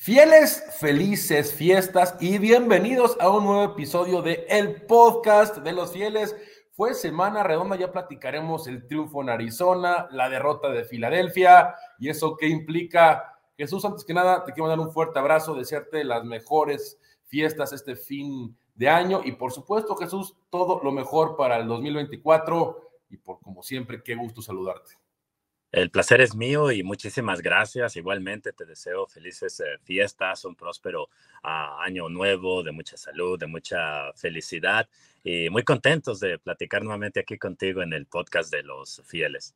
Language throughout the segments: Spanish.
Fieles, felices fiestas y bienvenidos a un nuevo episodio de El Podcast de los Fieles. Fue semana redonda, ya platicaremos el triunfo en Arizona, la derrota de Filadelfia y eso qué implica. Jesús, antes que nada, te quiero dar un fuerte abrazo, desearte las mejores fiestas este fin de año y por supuesto, Jesús, todo lo mejor para el 2024 y por como siempre, qué gusto saludarte. El placer es mío y muchísimas gracias. Igualmente te deseo felices eh, fiestas, un próspero ah, año nuevo, de mucha salud, de mucha felicidad y muy contentos de platicar nuevamente aquí contigo en el podcast de los fieles.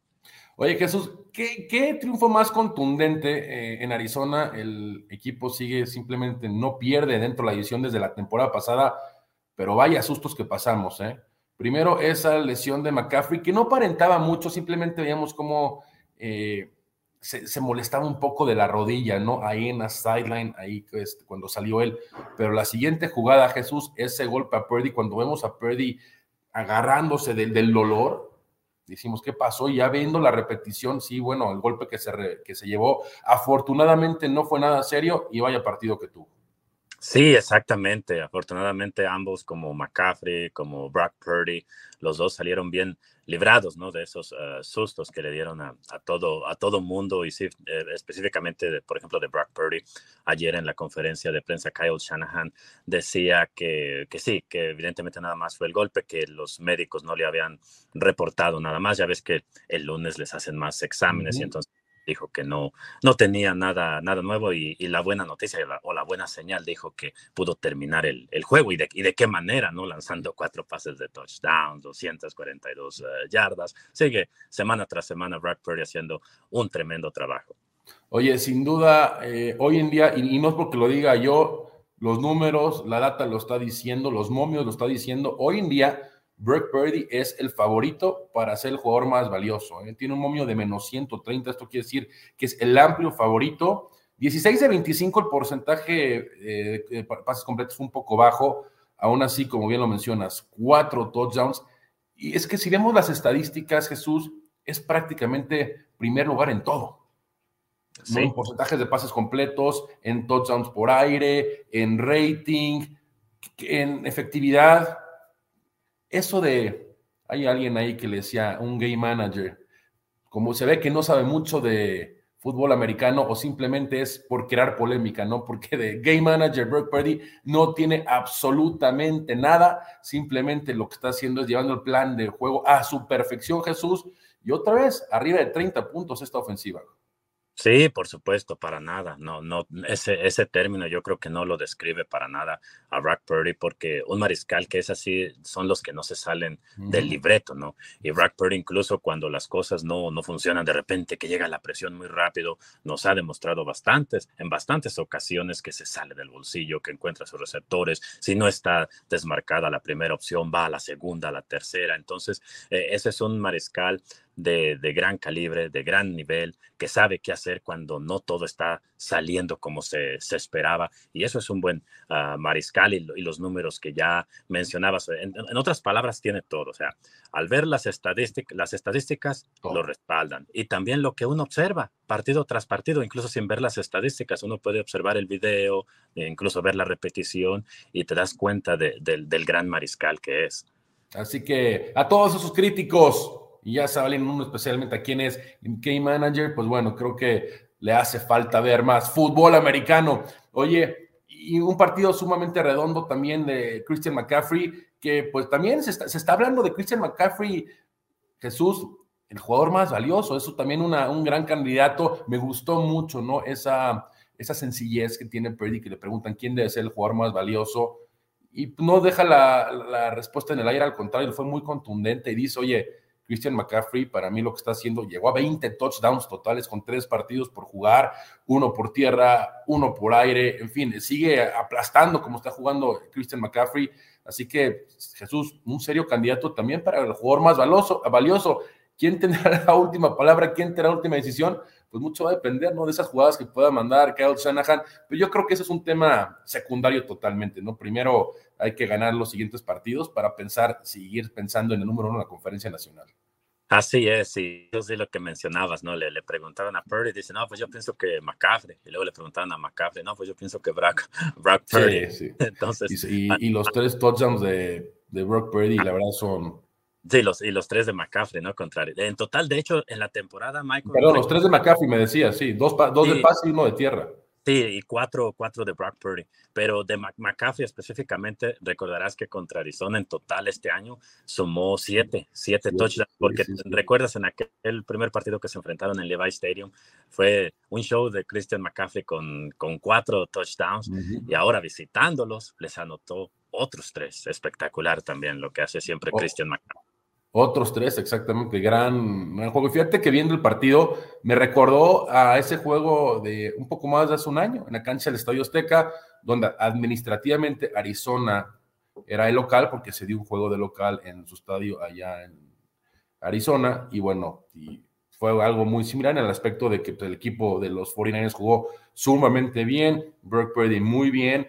Oye Jesús, ¿qué, triunfo más contundente eh, en Arizona? El equipo sigue simplemente, no pierde dentro de la edición desde la temporada pasada, pero vaya sustos que pasamos. ¿eh? Primero esa lesión de McCaffrey, que no aparentaba mucho, simplemente veíamos cómo eh, se, molestaba un poco de la rodilla, ¿no? Ahí en la sideline, ahí este, cuando salió él. Pero la siguiente jugada, Jesús, ese golpe a Purdy, cuando vemos a Purdy agarrándose del, del dolor, decimos, ¿qué pasó? Y ya viendo la repetición, sí, bueno, el golpe que se, que se llevó, afortunadamente no fue nada serio y vaya partido que tuvo. Sí, exactamente. Afortunadamente ambos, como McCaffrey, como Brock Purdy, los dos salieron bien librados, ¿no? De esos eh, sustos que le dieron a, todo a todo mundo y sí, eh, específicamente, por ejemplo, de Brock Purdy. Ayer en la conferencia de prensa, Kyle Shanahan decía que, que sí, que evidentemente nada más fue el golpe, que los médicos no le habían reportado nada más. Ya ves que el lunes les hacen más exámenes y entonces dijo que no, no tenía nada, nada nuevo y, la buena noticia o la buena señal dijo que pudo terminar el, juego y de, y de, qué manera, ¿no? Lanzando cuatro pases de touchdown, 242 uh, yardas. Sigue semana tras semana Brad Purdy haciendo un tremendo trabajo. Oye, sin duda, eh, hoy en día, y, y no es porque lo diga yo, los números, la data lo está diciendo, los momios lo está diciendo, hoy en día Brock Purdy es el favorito para ser el jugador más valioso. ¿eh? Tiene un momio de menos 130, esto quiere decir que es el amplio favorito. 16 de 25 el porcentaje eh, de pases completos fue un poco bajo, aún así, como bien lo mencionas, cuatro touchdowns. Y es que si vemos las estadísticas, Jesús, es prácticamente primer lugar en todo. En porcentajes de pases completos, en touchdowns por aire, en rating, en efectividad, eso de, hay alguien ahí que le decía, un game manager, como se ve que no sabe mucho de fútbol americano o simplemente es por crear polémica, ¿no? Porque de game manager Brock Purdy no tiene absolutamente nada, simplemente lo que está haciendo es llevando el plan de juego a su perfección, Jesús, y otra vez, arriba de 30 puntos esta ofensiva. Sí, por supuesto, para nada. No, no, ese, ese término yo creo que no lo describe para nada a Brock Purdy, porque un mariscal que es así son los que no se salen del libreto, ¿no? Y Brock Purdy, incluso cuando las cosas no, no funcionan de repente, que llega la presión muy rápido, nos ha demostrado bastantes, en bastantes ocasiones que se sale del bolsillo, que encuentra sus receptores. Si no está desmarcada la primera opción, va a la segunda, a la tercera. Entonces, eh, ese es un mariscal de, gran calibre, de gran nivel, que sabe qué hacer cuando no todo está saliendo como se, esperaba. Y eso es un buen ah, mariscal y, los números que ya mencionabas. En, otras palabras, tiene todo. O sea, al ver las, estadísticas, las estadísticas, lo respaldan. Y también lo que uno observa, partido tras partido, incluso sin ver las estadísticas, uno puede observar el video, e incluso ver la repetición y te das cuenta del gran mariscal que es. Así que a todos esos críticos, y ya saben uno especialmente a quién es Game Manager, pues bueno, creo que le hace falta ver más fútbol americano. Oye, y un partido sumamente redondo también de Christian McCaffrey, que pues también se está, hablando de Christian McCaffrey, Jesús, el jugador más valioso, eso también una, un gran candidato, me gustó mucho, ¿no? Esa, esa sencillez que tiene Purdy, que le preguntan quién debe ser el jugador más valioso, y no deja la, la respuesta en el aire, al contrario, fue muy contundente y dice, oye, Christian McCaffrey, para mí lo que está haciendo, llegó a 20 touchdowns totales con tres partidos por jugar, uno por tierra, uno por aire, en fin, sigue aplastando como está jugando Christian McCaffrey. Así que, Jesús, un serio candidato también para el jugador más valioso. valioso. ¿Quién tendrá la última palabra? ¿Quién tendrá la última decisión? Pues mucho va a depender, ¿no? De esas jugadas que pueda mandar Kyle Shanahan. Pero yo creo que ese es un tema secundario totalmente, ¿no? Primero hay que ganar los siguientes partidos para pensar, seguir pensando en el número uno de la conferencia nacional. Así es, sí, eso sí lo que mencionabas, ¿no? Le, le preguntaban a Purdy, dice, no, pues yo pienso que McCaffrey, y luego le preguntaban a McCaffrey, no, pues yo pienso que Brock, Brock Purdy. Sí, sí. Entonces, y, y, los tres touchdowns de, de Brock Purdy, la verdad, son... Sí, los, y los tres de McCaffrey, ¿no? Contrario. En total, de hecho, en la temporada, Michael... Perdón, los tres de McCaffrey me decía, sí, dos, dos sí. de pase y uno de tierra. Sí, y cuatro, cuatro de Brock Purdy. Pero de McCaffrey específicamente, recordarás que contra Arizona en total este año sumó siete, siete sí, touchdowns. Porque sí, sí, recuerdas en aquel primer partido que se enfrentaron en Levi Stadium, fue un show de Christian McCaffrey con, con cuatro touchdowns. Uh -huh. Y ahora visitándolos, les anotó otros tres. Espectacular también lo que hace siempre oh. Christian McCaffrey. Otros tres, exactamente, gran, juego. Fíjate que viendo el partido me recordó a ese juego de un poco más de hace un año, en la cancha del Estadio Azteca, donde administrativamente Arizona era el local, porque se dio un juego de local en su estadio allá en Arizona, y bueno, y fue algo muy similar en el aspecto de que el equipo de los 49ers jugó sumamente bien, Brock Purdy muy bien.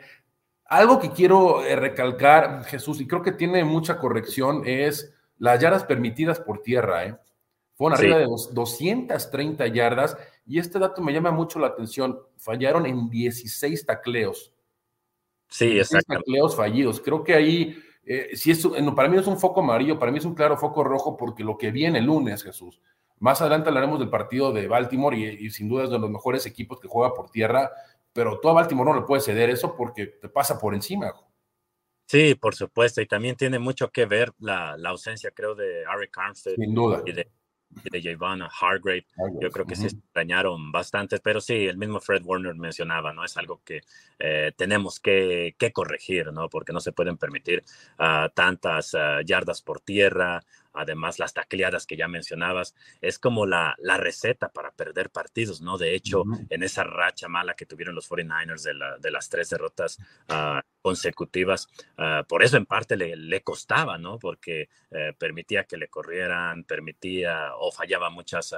Algo que quiero eh, recalcar, Jesús, y creo que tiene mucha corrección, es las yardas permitidas por tierra, ¿eh? Fueron arriba sí. de 230 yardas y este dato me llama mucho la atención. Fallaron en 16 tacleos. Sí, exacto. tacleos fallidos. Creo que ahí, eh, si es, para mí es un foco amarillo, para mí es un claro foco rojo porque lo que viene el lunes, Jesús. Más adelante hablaremos del partido de Baltimore y, y sin duda es de los mejores equipos que juega por tierra, pero tú a Baltimore no le puedes ceder eso porque te pasa por encima. Sí, por supuesto, y también tiene mucho que ver la, la ausencia, creo, de Ari Armstead Sin duda. y de, y de Javana Hargrave. Hargrave. Yo creo que uh -huh. se extrañaron bastante, pero sí, el mismo Fred Warner mencionaba, ¿no? Es algo que eh, tenemos que, que, corregir, ¿no? Porque no se pueden permitir uh, tantas uh, yardas por tierra, además las tacleadas que ya mencionabas, es como la, la receta para perder partidos, ¿no? De hecho, uh -huh. en esa racha mala que tuvieron los 49ers de, la, de las tres derrotas uh, consecutivas, uh, por eso en parte le, le costaba, ¿no? Porque uh, permitía que le corrieran, permitía o fallaba muchas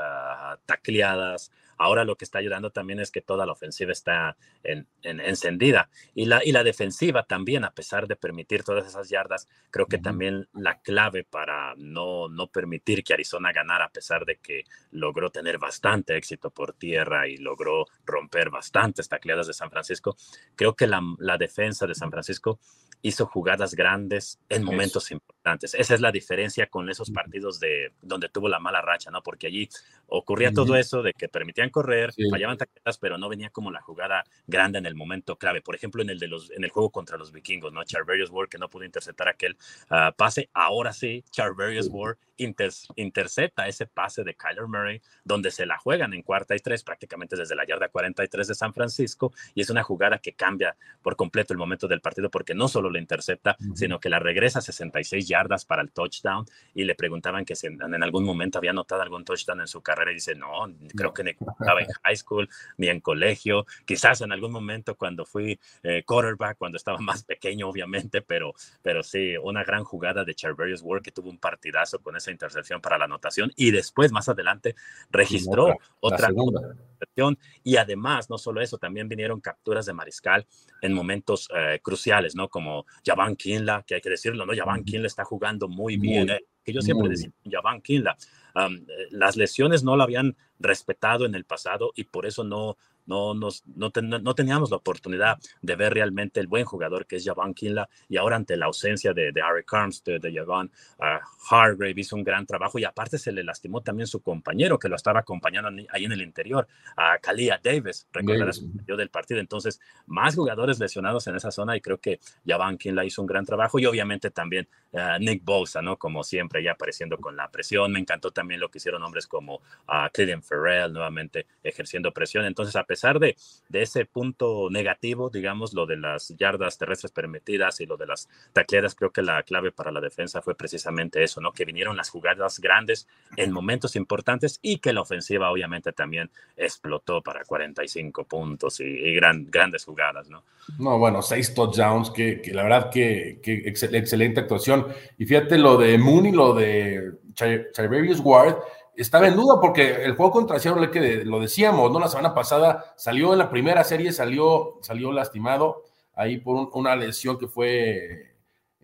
tacleadas, Ahora lo que está ayudando también es que toda la ofensiva está en, en, encendida y la, y la defensiva también, a pesar de permitir todas esas yardas, creo que uh -huh. también la clave para no, no permitir que Arizona ganara, a pesar de que logró tener bastante éxito por tierra y logró romper bastantes tacleadas de San Francisco, creo que la, la defensa de San Francisco hizo jugadas grandes en momentos Eso. importantes. Esa es la diferencia con esos partidos de donde tuvo la mala racha, ¿no? Porque allí ocurría uh -huh. todo eso de que permitían correr, sí. fallaban tacleadas, pero no venía como la jugada grande en el momento clave. Por ejemplo, en el de los en el juego contra los vikingos, ¿no? Charverius Ward que no pudo interceptar aquel uh, pase, ahora sí, Charverius sí. Ward inter intercepta ese pase de Kyler Murray, donde se la juegan en cuarta y tres, prácticamente desde la yarda 43 de San Francisco, y es una jugada que cambia por completo el momento del partido, porque no solo le intercepta, sino que la regresa a 66 yardas para el touchdown, y le preguntaban que si en, en, algún momento había anotado algún touchdown en su carrera, y dice, no, creo que estaba en high school, ni en colegio, quizás en algún momento cuando fui eh, quarterback, cuando estaba más pequeño, obviamente, pero, pero sí, una gran jugada de Charverius Ward, que tuvo un partidazo con esa intercepción para la anotación y después más adelante registró la, otra intercepción y además no solo eso, también vinieron capturas de mariscal en momentos eh, cruciales, ¿no? Como Javan Kinla, que hay que decirlo, ¿no? Javan Kinla está jugando muy bien, eh, que yo siempre decía, Javan Kinla, um, las lesiones no lo habían respetado en el pasado y por eso no, no, nos, no, ten, no, teníamos la oportunidad de ver realmente el buen jugador que es Javon Kinla y ahora ante la ausencia de, de Eric Armstead, de Javon uh, Hargrave hizo un gran trabajo y aparte se le lastimó también su compañero que lo estaba acompañando ahí en el interior, a Kalia Davis, recordarás yo del partido, entonces más jugadores lesionados en esa zona y creo que Javon Kinla hizo un gran trabajo y obviamente también uh, Nick Bosa, ¿no? Como siempre ya apareciendo con la presión, me encantó también lo que hicieron hombres como uh, Cleveland Ferrell nuevamente ejerciendo presión, entonces a pesar de, de, ese punto negativo, digamos, lo de las yardas terrestres permitidas y lo de las tacleadas, creo que la clave para la defensa fue precisamente eso, ¿no? Que vinieron las jugadas grandes en momentos importantes y que la ofensiva obviamente también explotó para 45 puntos y, y gran, grandes jugadas, ¿no? No, bueno, seis touchdowns, que, que la verdad que, que excel, excelente actuación. Y fíjate lo de Mooney, lo de Charverius Ward, estaba en duda porque el juego contra Seattle, que lo decíamos, ¿no? La semana pasada salió en la primera serie, salió, salió lastimado ahí por un, una lesión que fue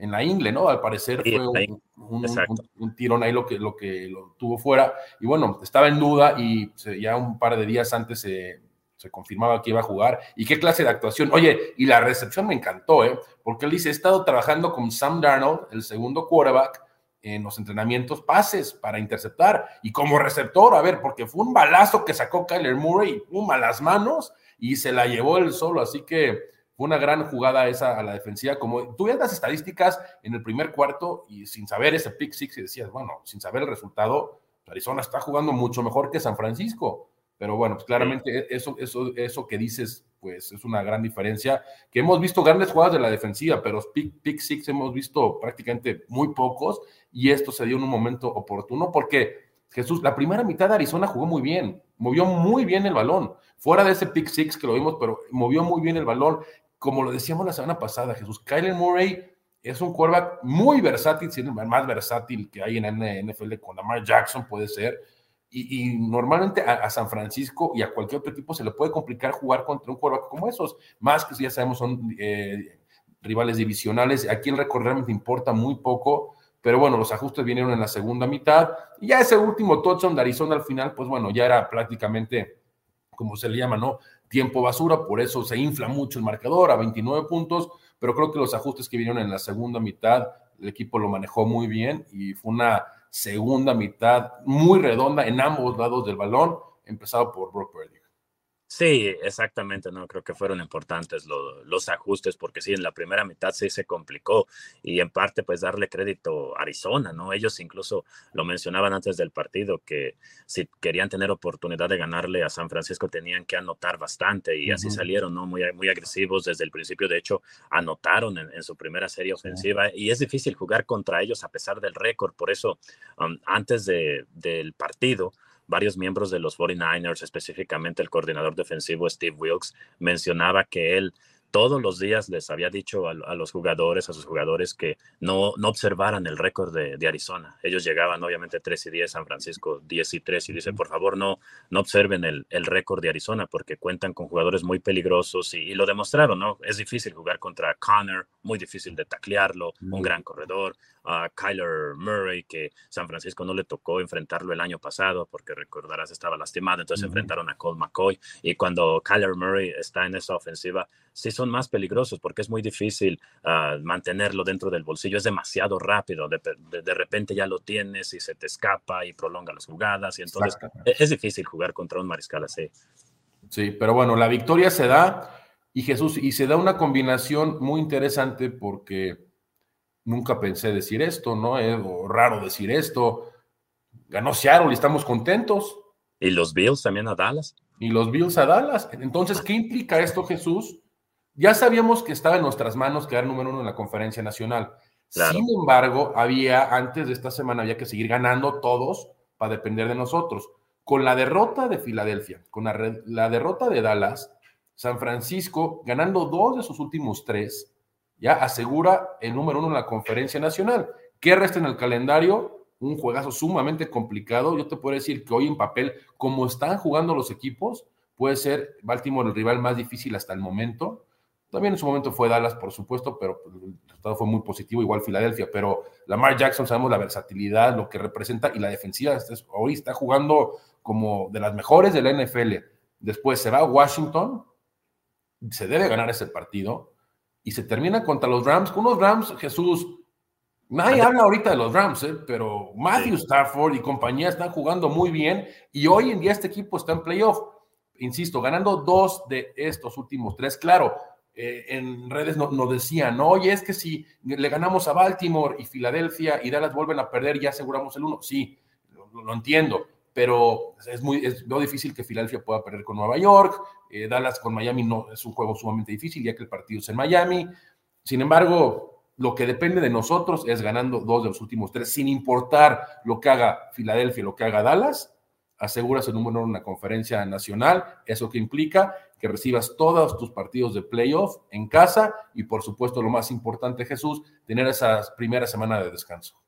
en la ingle, ¿no? Al parecer fue un, tirón ahí lo que, lo que lo tuvo fuera. Y bueno, estaba en duda y ya un par de días antes se, confirmaba que iba a jugar. ¿Y qué clase de actuación? Oye, y la recepción me encantó, ¿eh? Porque él dice, he estado trabajando con Sam Darnold, el segundo quarterback, en los entrenamientos, pases para interceptar. Y como receptor, a ver, porque fue un balazo que sacó Kyler Murray, pum, a las manos y se la llevó él solo. Así que fue una gran jugada esa a la defensiva. Como tú las estadísticas en el primer cuarto y sin saber ese pick six y decías, bueno, sin saber el resultado, Arizona está jugando mucho mejor que San Francisco. Pero bueno, pues claramente eso, eso, eso que dices, pues es una gran diferencia. Que hemos visto grandes jugadas de la defensiva, pero pick, pick six hemos visto prácticamente muy pocos y esto se dio en un momento oportuno porque Jesús, la primera mitad de Arizona jugó muy bien, movió muy bien el balón, fuera de ese pick six que lo vimos, pero movió muy bien el balón como lo decíamos la semana pasada, Jesús, Kyler Murray es un quarterback muy versátil, más versátil que hay en la NFL con Lamar Jackson, puede ser. Y, normalmente a, San Francisco y a cualquier otro equipo se le puede complicar jugar contra un quarterback como esos, más que ya sabemos son eh, rivales divisionales. Aquí el récord realmente importa muy poco, pero bueno, los ajustes vinieron en la segunda mitad. Y ya ese último touchdown de Arizona al final, pues bueno, ya era prácticamente, como se le llama, ¿no? tiempo basura, por eso se infla mucho el marcador a 29 puntos, pero creo que los ajustes que vinieron en la segunda mitad, el equipo lo manejó muy bien y fue una segunda mitad muy redonda en ambos lados del balón, empezado por Brock Purdy. Sí, exactamente, no creo que fueron importantes los ajustes porque sí, en la primera mitad sí se complicó y en parte pues darle crédito a Arizona, ¿no? Ellos incluso lo mencionaban antes del partido que si querían tener oportunidad de ganarle a San Francisco tenían que anotar bastante y así salieron, ¿no? Muy, muy agresivos desde el principio, de hecho anotaron en, su primera serie ofensiva y es difícil jugar contra ellos a pesar del récord, por eso um, antes de, del partido varios miembros de los 49ers, específicamente el coordinador defensivo Steve Wilkes, mencionaba que él todos los días les había dicho a, los jugadores, a sus jugadores, que no, no observaran el récord de, Arizona. Ellos llegaban obviamente 3 y 10, San Francisco 10 y 3, y dice, por favor, no, no observen el, el récord de Arizona, porque cuentan con jugadores muy peligrosos, y, lo demostraron, ¿no? Es difícil jugar contra Connor, muy difícil de taclearlo, un gran corredor, a Kyler Murray, que San Francisco no le tocó enfrentarlo el año pasado, porque recordarás estaba lastimado, entonces enfrentaron a Colt McCoy, y cuando Kyler Murray está en esa ofensiva, sí son más peligrosos porque es muy difícil ah, mantenerlo dentro del bolsillo, es demasiado rápido, de, de, repente ya lo tienes y se te escapa y prolonga las jugadas y entonces e, es, difícil jugar contra un mariscal así. Sí, pero bueno, la victoria se da y Jesús, y se da una combinación muy interesante porque nunca pensé decir esto, ¿no? Es raro decir esto. Ganó Seattle y estamos contentos. Y los Bills también a Dallas. Y los Bills a Dallas. Entonces, ¿qué implica esto, Jesús? Ya sabíamos que estaba en nuestras manos quedar número uno en la conferencia nacional. Sin embargo, había, antes de esta semana, había que seguir ganando todos para depender de nosotros. Con la derrota de Filadelfia, con la, derrota de Dallas, San Francisco, ganando dos de sus últimos tres, ya asegura el número uno en la conferencia nacional. ¿Qué resta en el calendario? Un juegazo sumamente complicado. Yo te puedo decir que hoy en papel, como están jugando los equipos, puede ser Baltimore el rival más difícil hasta el momento. También en su momento fue Dallas, por supuesto, pero el resultado fue muy positivo, igual Filadelfia. Pero Lamar Jackson, sabemos la versatilidad, lo que representa y la defensiva. Hoy está jugando como de las mejores de la NFL. Después se va Washington, se debe ganar ese partido y se termina contra los Rams. Con unos Rams, Jesús, nadie habla ahorita de los Rams, ¿eh? pero Matthew Stafford y compañía están jugando muy bien y hoy en día este equipo está en playoff. Insisto, ganando dos de estos últimos tres. Claro, eh, en redes nos decían, oye, es que si le ganamos a Baltimore y Filadelfia y Dallas vuelven a perder, ya aseguramos el uno. Sí, lo, entiendo, pero es muy es difícil que Filadelfia pueda perder con Nueva York. Eh, Dallas con Miami no es un juego sumamente difícil, ya que el partido es en Miami. Sin embargo, lo que depende de nosotros es ganando dos de los últimos tres, sin importar lo que haga Filadelfia, lo que haga Dallas, aseguras el número en una conferencia nacional. Eso que implica que recibas todos tus partidos de playoff en casa y por supuesto lo más importante Jesús, tener esa primera semana de descanso.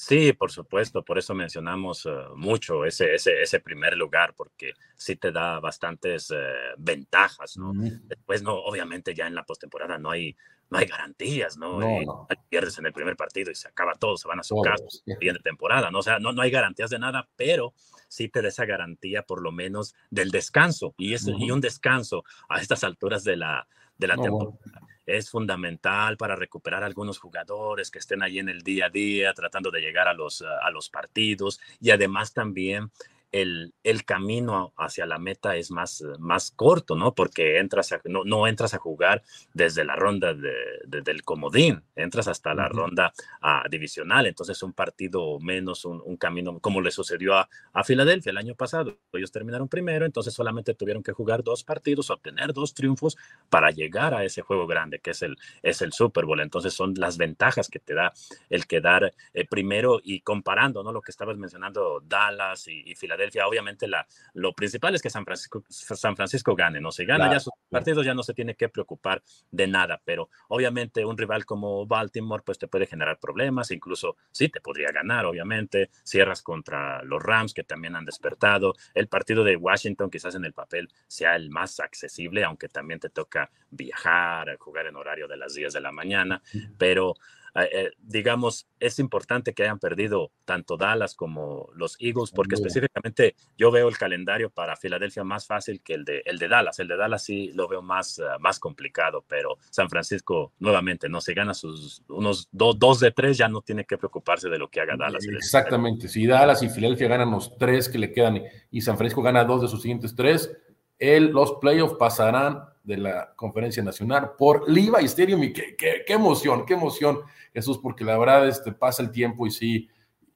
Sí, por supuesto, por eso mencionamos eh, mucho ese, ese, ese, primer lugar, porque sí te da bastantes eh, ventajas, ¿no? Después, no, obviamente ya en la postemporada no hay, no hay garantías, ¿no? no, Pierdes en el primer partido y se acaba todo, se van a su casa, bien de temporada, ¿no? O sea, no, no hay garantías de nada, pero sí te da esa garantía por lo menos del descanso, y, es, y un descanso a estas alturas de la, de la temporada es fundamental para recuperar algunos jugadores que estén ahí en el día a día, tratando de llegar a los, a los partidos y además también el, el, camino hacia la meta es más, más corto, ¿no? Porque entras no, no, entras a jugar desde la ronda de, del comodín, entras hasta la ronda ah, divisional, entonces un partido menos, un, un camino como le sucedió a, a, Filadelfia el año pasado. Ellos terminaron primero, entonces solamente tuvieron que jugar dos partidos, obtener dos triunfos para llegar a ese juego grande que es el, es el Super Bowl. Entonces son las ventajas que te da el quedar eh, primero y comparando, ¿no? Lo que estabas mencionando, Dallas y, y Filadelfia obviamente la, lo principal es que San Francisco, San Francisco gane, ¿no? Se gana ya sus partidos, ya no se tiene que preocupar de nada, pero obviamente un rival como Baltimore, pues te puede generar problemas, incluso sí te podría ganar, obviamente, cierras contra los Rams, que también han despertado, el partido de Washington quizás en el papel sea el más accesible, aunque también te toca viajar, jugar en horario de las 10 de la mañana, pero eh, eh, digamos, es importante que hayan perdido tanto Dallas como los Eagles, porque específicamente yo veo el calendario para Filadelfia más fácil que el de, el de Dallas. El de Dallas sí lo veo más, eh, más complicado, pero San Francisco nuevamente, ¿no? Se gana sus unos dos de tres, ya no tiene que preocuparse de lo que haga Dallas. Exactamente, si Dallas y Filadelfia ganan los tres que le quedan y San Francisco gana dos de sus siguientes tres, el, los playoffs pasarán de la conferencia nacional por Liva Stadium y qué, qué, qué, emoción, qué emoción, Jesús, porque la verdad este, pasa el tiempo y sí,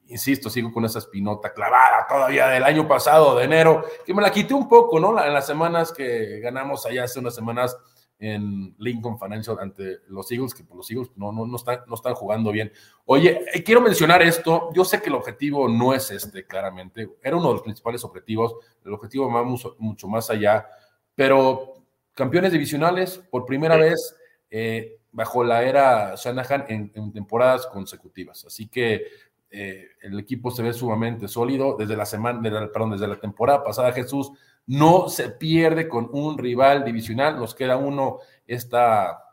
insisto, sigo con esa espinota clavada todavía del año pasado, de enero, que me la quité un poco, ¿no? En las semanas que ganamos allá hace unas semanas en Lincoln Financial ante los Eagles, que por los Eagles no, no, no, están, no están jugando bien. Oye, eh, quiero mencionar esto, yo sé que el objetivo no es este, claramente, era uno de los principales objetivos, el objetivo va mucho, mucho más allá, pero campeones divisionales por primera vez eh, bajo la era Shanahan en, temporadas consecutivas. Así que eh, el equipo se ve sumamente sólido desde la semana, perdón, desde la temporada pasada. Jesús no se pierde con un rival divisional. Nos queda uno esta,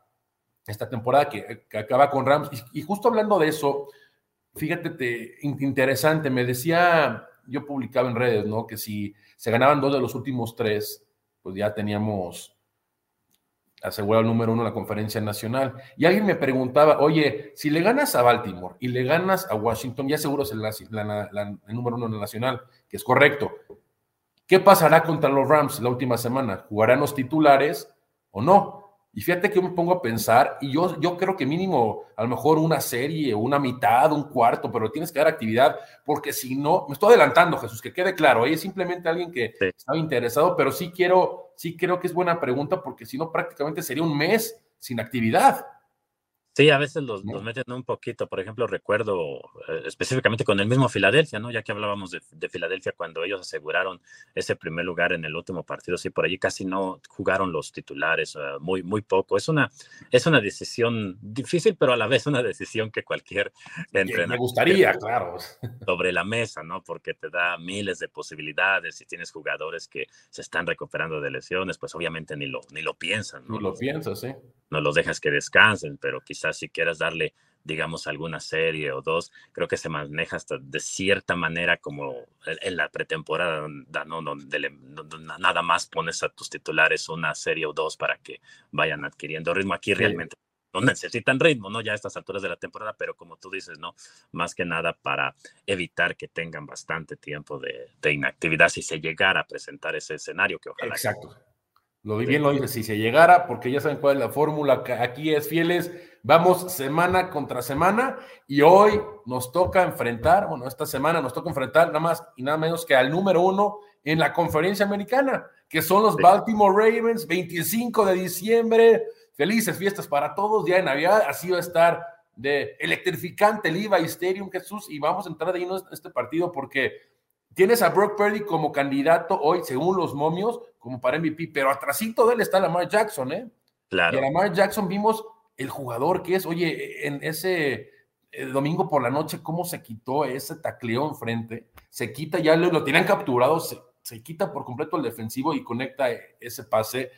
esta temporada que, acaba con Rams. Y, justo hablando de eso, fíjate, te, interesante, me decía, yo publicaba en redes, ¿no? Que si se ganaban dos de los últimos tres, pues ya teníamos asegurado el número uno en la conferencia nacional. Y alguien me preguntaba, oye, si le ganas a Baltimore y le ganas a Washington, ya seguro es el, el número uno en la nacional, que es correcto. ¿Qué pasará contra los Rams la última semana? ¿Jugarán los titulares o no? Y fíjate que yo me pongo a pensar, y yo, yo creo que mínimo, a lo mejor una serie, una mitad, un cuarto, pero tienes que dar actividad, porque si no, me estoy adelantando, Jesús, que quede claro, es simplemente alguien que estaba interesado, pero sí quiero, sí creo que es buena pregunta, porque si no, prácticamente sería un mes sin actividad. Sí, a veces los, meten un poquito. Por ejemplo, recuerdo eh, específicamente con el mismo Filadelfia, ¿no? Ya que hablábamos de, Filadelfia cuando ellos aseguraron ese primer lugar en el último partido, sí, por allí casi no jugaron los titulares, eh, muy, muy poco. Es una, es una decisión difícil, pero a la vez una decisión que cualquier entrenador. Me gustaría, claro. Sobre la mesa, ¿no? Porque te da miles de posibilidades. Si tienes jugadores que se están recuperando de lesiones, pues obviamente ni lo, ni lo piensan, ¿no? Ni lo piensas, sí no los dejas que descansen, pero quizás si quieras darle, digamos, alguna serie o dos, creo que se maneja hasta de cierta manera como en la pretemporada, ¿no? donde nada más pones a tus titulares una serie o dos para que vayan adquiriendo ritmo. Aquí realmente no necesitan ritmo, ¿no? Ya a estas alturas de la temporada, pero como tú dices, ¿no? Más que nada para evitar que tengan bastante tiempo de, de inactividad si se llegara a presentar ese escenario que ojalá. Exacto. Lo bien lo dice, si se llegara, porque ya saben cuál es la fórmula, aquí es fieles, vamos semana contra semana y hoy nos toca enfrentar, bueno, esta semana nos toca enfrentar nada más y nada menos que al número uno en la conferencia americana, que son los Baltimore Ravens, 25 de diciembre, felices fiestas para todos, ya en Navidad, así va a estar de electrificante el Levi Stadium, Jesús, y vamos a entrar de lleno en este partido porque tienes a Brock Purdy como candidato hoy, según los momios, como para MVP, pero atrásito de él está Lamar Jackson, ¿eh? Claro. Y a Lamar Jackson vimos el jugador que es, oye, en ese el domingo por la noche, cómo se quitó ese tacleo enfrente, se quita, ya lo, lo tenían capturado, se, se, quita por completo el defensivo y conecta ese pase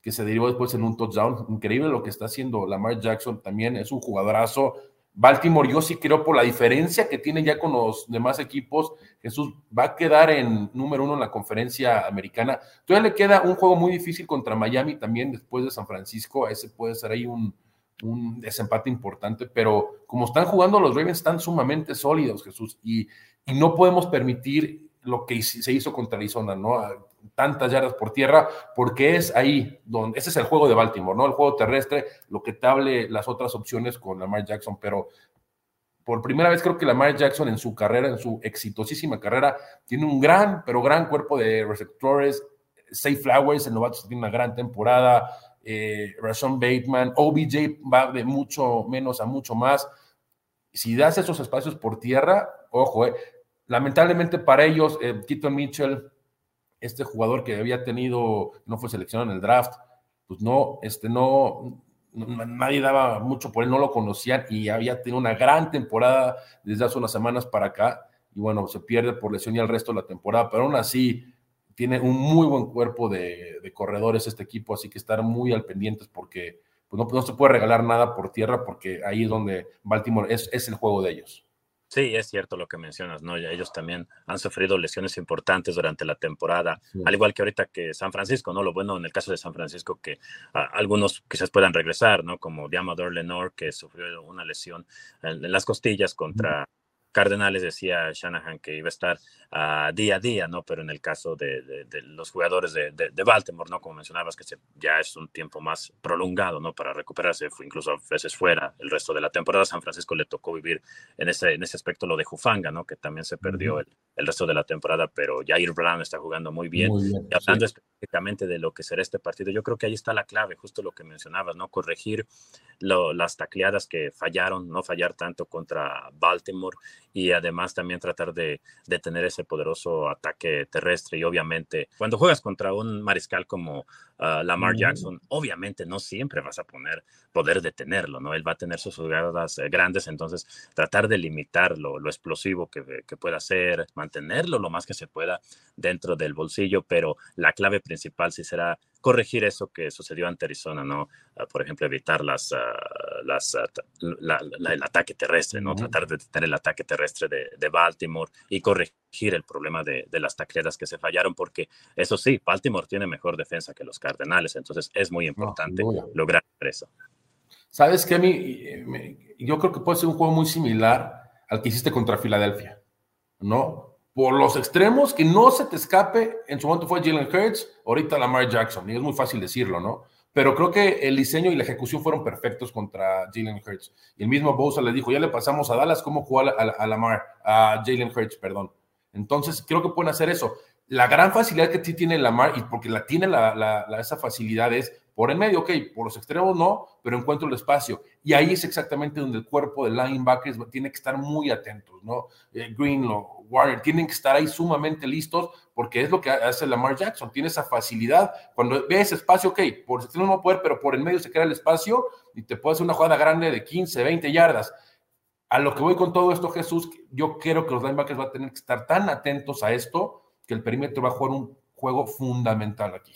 que se derivó después en un touchdown. Increíble lo que está haciendo Lamar Jackson también, es un jugadorazo. Baltimore, yo sí creo por la diferencia que tiene ya con los demás equipos, Jesús va a quedar en número uno en la conferencia americana. Todavía le queda un juego muy difícil contra Miami también después de San Francisco, ese puede ser ahí un, un desempate importante, pero como están jugando los Ravens están sumamente sólidos, Jesús, y, y no podemos permitir lo que se hizo contra Arizona, ¿no? Tantas yardas por tierra, porque es ahí donde, ese es el juego de Baltimore, ¿no? El juego terrestre, lo que te las otras opciones con Lamar Jackson, pero por primera vez creo que Lamar Jackson en su carrera, en su exitosísima carrera, tiene un gran, pero gran cuerpo de receptores, Safe Flowers, el novato tiene una gran temporada, eh, Bateman, OBJ va de mucho menos a mucho más. Si das esos espacios por tierra, ojo, eh, lamentablemente para ellos, eh, Keaton Mitchell, este jugador que había tenido, no fue seleccionado en el draft, pues no, este no, nadie daba mucho por él, no lo conocían y había tenido una gran temporada desde hace unas semanas para acá. Y bueno, se pierde por lesión y el resto de la temporada, pero aún así tiene un muy buen cuerpo de, corredores este equipo, así que estar muy al pendientes porque pues no, no, se puede regalar nada por tierra porque ahí es donde Baltimore es, es el juego de ellos. Sí, es cierto lo que mencionas, ¿no? Ya ellos también han sufrido lesiones importantes durante la temporada, sí. al igual que ahorita que San Francisco, ¿no? Lo bueno en el caso de San Francisco que a, algunos quizás puedan regresar, ¿no? Como Diamador Lenore, que sufrió una lesión en, en las costillas contra, Cardenales decía Shanahan que iba a estar uh, día a día, ¿no? Pero en el caso de, de, de los jugadores de, de, Baltimore, ¿no? Como mencionabas, que se, ya es un tiempo más prolongado, ¿no? Para recuperarse, fue incluso a veces fuera el resto de la temporada. San Francisco le tocó vivir en ese, en ese aspecto lo de Jufanga, ¿no? Que también se perdió el, el, resto de la temporada, pero Jair Brown está jugando muy bien. Muy bien y hablando sí. De lo que será este partido, yo creo que ahí está la clave, justo lo que mencionabas, ¿no? Corregir las tacleadas que fallaron, no fallar tanto contra Baltimore y además también tratar de, de, tener ese poderoso ataque terrestre y obviamente cuando juegas contra un mariscal como uh, Lamar Jackson, obviamente no siempre vas a poner, poder detenerlo, ¿no? Él va a tener sus jugadas eh, grandes, entonces tratar de limitar lo, lo explosivo que, que, pueda ser, mantenerlo lo más que se pueda dentro del bolsillo, pero la clave principal sí será corregir eso que sucedió ante Arizona, ¿no? Uh, por ejemplo, evitar las, uh, las, la, la, el ataque terrestre, ¿no? -huh. Tratar de detener el ataque terrestre de, de Baltimore y corregir el problema de, de, las tacleadas que se fallaron, porque eso sí, Baltimore tiene mejor defensa que los Cardenales, entonces es muy importante no, lograr eso. Sabes que a mí, yo creo que puede ser un juego muy similar al que hiciste contra Filadelfia, ¿no? Por los extremos, que no se te escape. En su momento fue Jalen Hurts, ahorita Lamar Jackson, y es muy fácil decirlo, ¿no? Pero creo que el diseño y la ejecución fueron perfectos contra Jalen Hurts. Y el mismo Bosa le dijo, ya le pasamos a Dallas cómo jugar a, a Lamar, a Jalen Hurts, perdón. Entonces, creo que pueden hacer eso. La gran facilidad que sí tiene Lamar, y porque la tiene la, esa facilidad es por el medio, ok, por los extremos no, pero encuentro el espacio. Y ahí es exactamente donde el cuerpo de linebackers tiene que estar muy atentos, ¿no? Eh, Greenlaw, Warner, tienen que estar ahí sumamente listos porque es lo que hace Lamar Jackson, tiene esa facilidad. Cuando ve ese espacio, ok, por el extremo no poder, pero por el medio se crea el espacio y te puede hacer una jugada grande de 15, 20 yardas. A lo que voy con todo esto, Jesús, yo creo que los linebackers van a tener que estar tan atentos a esto que el perímetro va a jugar un juego fundamental aquí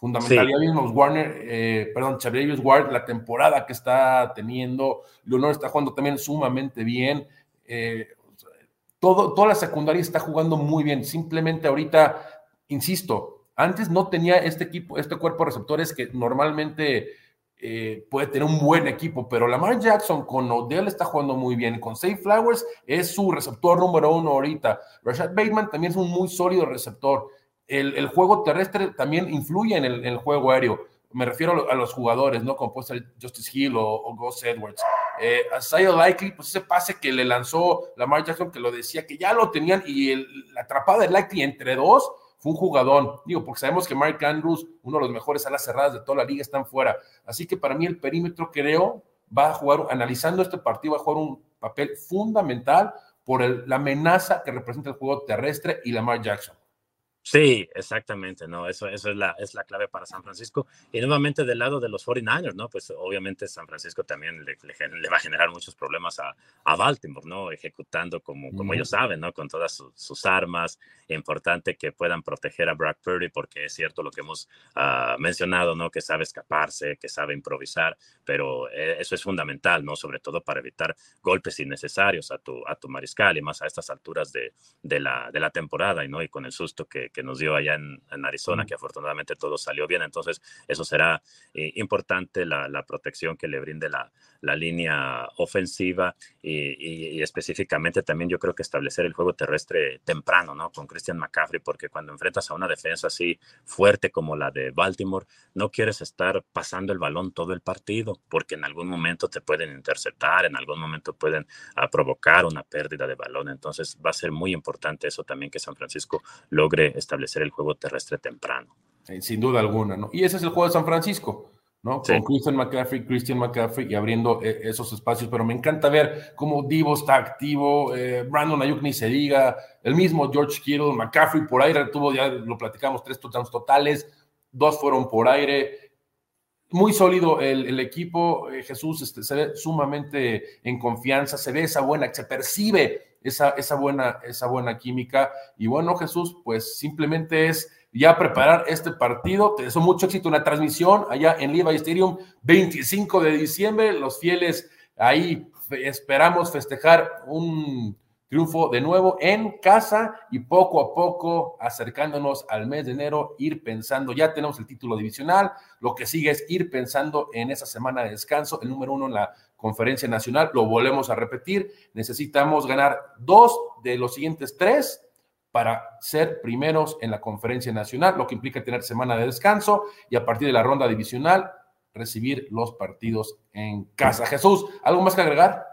fundamental. Sí. Warner, eh, perdón, Xavier Ward, la temporada que está teniendo, Leonor está jugando también sumamente bien. Eh, todo, toda la secundaria está jugando muy bien. Simplemente ahorita, insisto, antes no tenía este equipo, este cuerpo de receptores que normalmente eh, puede tener un buen equipo, pero Lamar Jackson con Odell está jugando muy bien. Con Safe Flowers es su receptor número uno ahorita. Rashad Bateman también es un muy sólido receptor el, juego terrestre también influye en el, juego aéreo. Me refiero a, lo, a, los jugadores, ¿no? Como puede ser Justice Hill o, o Gus Edwards. Eh, Zaya Likely, pues ese pase que le lanzó Lamar Jackson, que lo decía, que ya lo tenían, y el, la atrapada de Likely entre dos fue un jugadón. Digo, porque sabemos que Mark Andrews, uno de los mejores alas cerradas de toda la liga, están fuera. Así que para mí el perímetro, creo, va a jugar, analizando este partido, va a jugar un papel fundamental por el, la amenaza que representa el juego terrestre y Lamar Jackson. Sí, exactamente, no, eso, eso es, la, es la clave para San Francisco. Y nuevamente del lado de los 49ers, ¿no? Pues obviamente San Francisco también le, le, va a generar muchos problemas a, a Baltimore, ¿no? Ejecutando como, como ellos saben, ¿no? Con todas sus armas. Importante que puedan proteger a Brock Purdy, porque es cierto lo que hemos uh, mencionado, ¿no? Que sabe escaparse, que sabe improvisar, pero eh, eso es fundamental, ¿no? Sobre todo para evitar golpes innecesarios a tu, a tu mariscal y más a estas alturas de, de, la, de la temporada, ¿no? Y con el susto que que, nos dio allá en, Arizona, que afortunadamente todo salió bien. Entonces, eso será eh, importante, la, protección que le brinde la, la línea ofensiva y, específicamente también yo creo que establecer el juego terrestre temprano, ¿no? Con Christian McCaffrey, porque cuando enfrentas a una defensa así fuerte como la de Baltimore, no quieres estar pasando el balón todo el partido, porque en algún momento te pueden interceptar, en algún momento pueden ah, provocar una pérdida de balón. Entonces, va a ser muy importante eso también que San Francisco logre establecer el juego terrestre temprano. sin duda alguna, ¿no? Y ese es el juego de San Francisco, ¿no? Con Christian McCaffrey, Christian McCaffrey y abriendo eh, esos espacios, pero me encanta ver cómo Divo está activo, eh, Brandon Ayuk ni se diga, el mismo George Kittle, McCaffrey por aire, tuvo, ya lo platicamos, tres touchdowns totales, dos fueron por aire, muy sólido el, equipo, eh, Jesús este, se ve sumamente en confianza, se ve esa buena, se percibe esa, esa, buena, esa buena química. Y bueno, Jesús, pues simplemente es ya preparar este partido. Te deseo mucho éxito en la transmisión allá en Levi Stadium, 25 de diciembre. Los fieles ahí esperamos festejar un triunfo de nuevo en casa y poco a poco acercándonos al mes de enero, ir pensando, ya tenemos el título divisional, lo que sigue es ir pensando en esa semana de descanso, el número uno en la conferencia nacional, lo volvemos a repetir, necesitamos ganar dos de los siguientes tres para ser primeros en la conferencia nacional, lo que implica tener semana de descanso y a partir de la ronda divisional recibir los partidos en casa. Jesús, ¿algo más que agregar?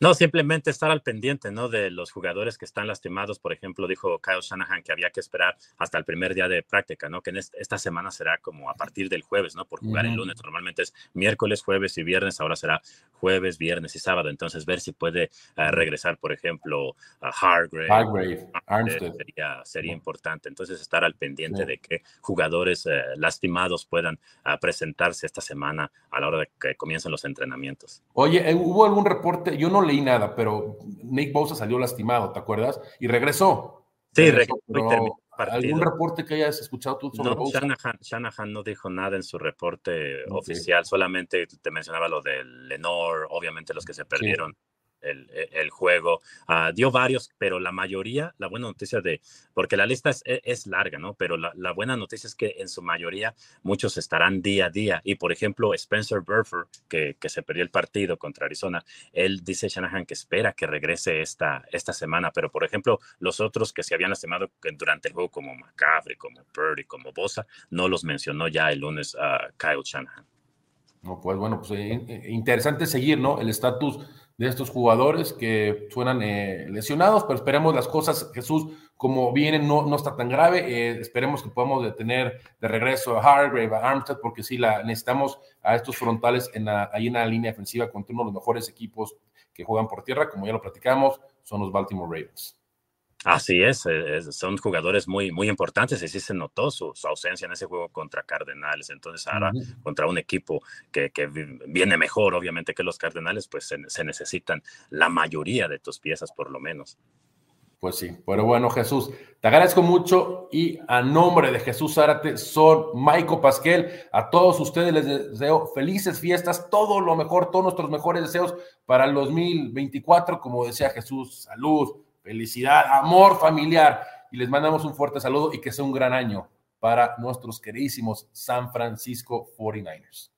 No, simplemente estar al pendiente, ¿no? De los jugadores que están lastimados. Por ejemplo, dijo Kyle Shanahan que había que esperar hasta el primer día de práctica, ¿no? Que en esta semana será como a partir del jueves, ¿no? Por jugar el lunes. Normalmente es miércoles, jueves y viernes. Ahora será jueves, viernes y sábado. Entonces, ver si puede eh, regresar, por ejemplo, a Hargrave. Hargrave, Armstead. Sería, sería importante. Entonces, estar al pendiente de que jugadores eh, lastimados puedan ah, presentarse esta semana a la hora de que comiencen los entrenamientos. Oye, eh, ¿hubo algún reporte? Yo no leí nada, pero Nick Bosa salió lastimado, ¿te acuerdas? Y regresó. Sí, regresó. ¿Algún reporte que hayas escuchado tú sobre no, Shanahan, no dijo nada en su reporte oficial, solamente te mencionaba lo de Lenore, obviamente los que se perdieron el, el juego. Uh, dio varios, pero la mayoría, la buena noticia de, porque la lista es, e, es larga, ¿no? Pero la, la, buena noticia es que en su mayoría muchos estarán día a día. Y por ejemplo, Spencer Burfer, que, que se perdió el partido contra Arizona, él dice Shanahan que espera que regrese esta, esta semana. Pero por ejemplo, los otros que se habían lastimado durante el juego, como McCaffrey, como Purdy, como Bosa, no los mencionó ya el lunes a Kyle Shanahan. No, pues bueno, pues eh, eh, interesante seguir, ¿no? El estatus de estos jugadores que suenan eh, lesionados, pero esperemos las cosas, Jesús, como vienen, no, no está tan grave. Eh, esperemos que podamos detener de regreso a Hargrave, a Armstead, porque sí la necesitamos a estos frontales en la, ahí en la línea ofensiva contra uno de los mejores equipos que juegan por tierra, como ya lo platicamos, son los Baltimore Ravens. Así es, eh, son jugadores muy, muy importantes y sí se notó su, ausencia en ese juego contra Cardenales. Entonces ahora contra un equipo que, viene mejor, obviamente, que los Cardenales, pues se, necesitan la mayoría de tus piezas por lo menos. Pues sí, pero bueno, Jesús, te agradezco mucho y a nombre de Jesús Zárate, son Maico Pasquel, a todos ustedes les deseo felices fiestas, todo lo mejor, todos nuestros mejores deseos para el 2024, como decía Jesús, salud, felicidad, amor familiar. Y les mandamos un fuerte saludo y que sea un gran año para nuestros queridísimos San Francisco 49ers.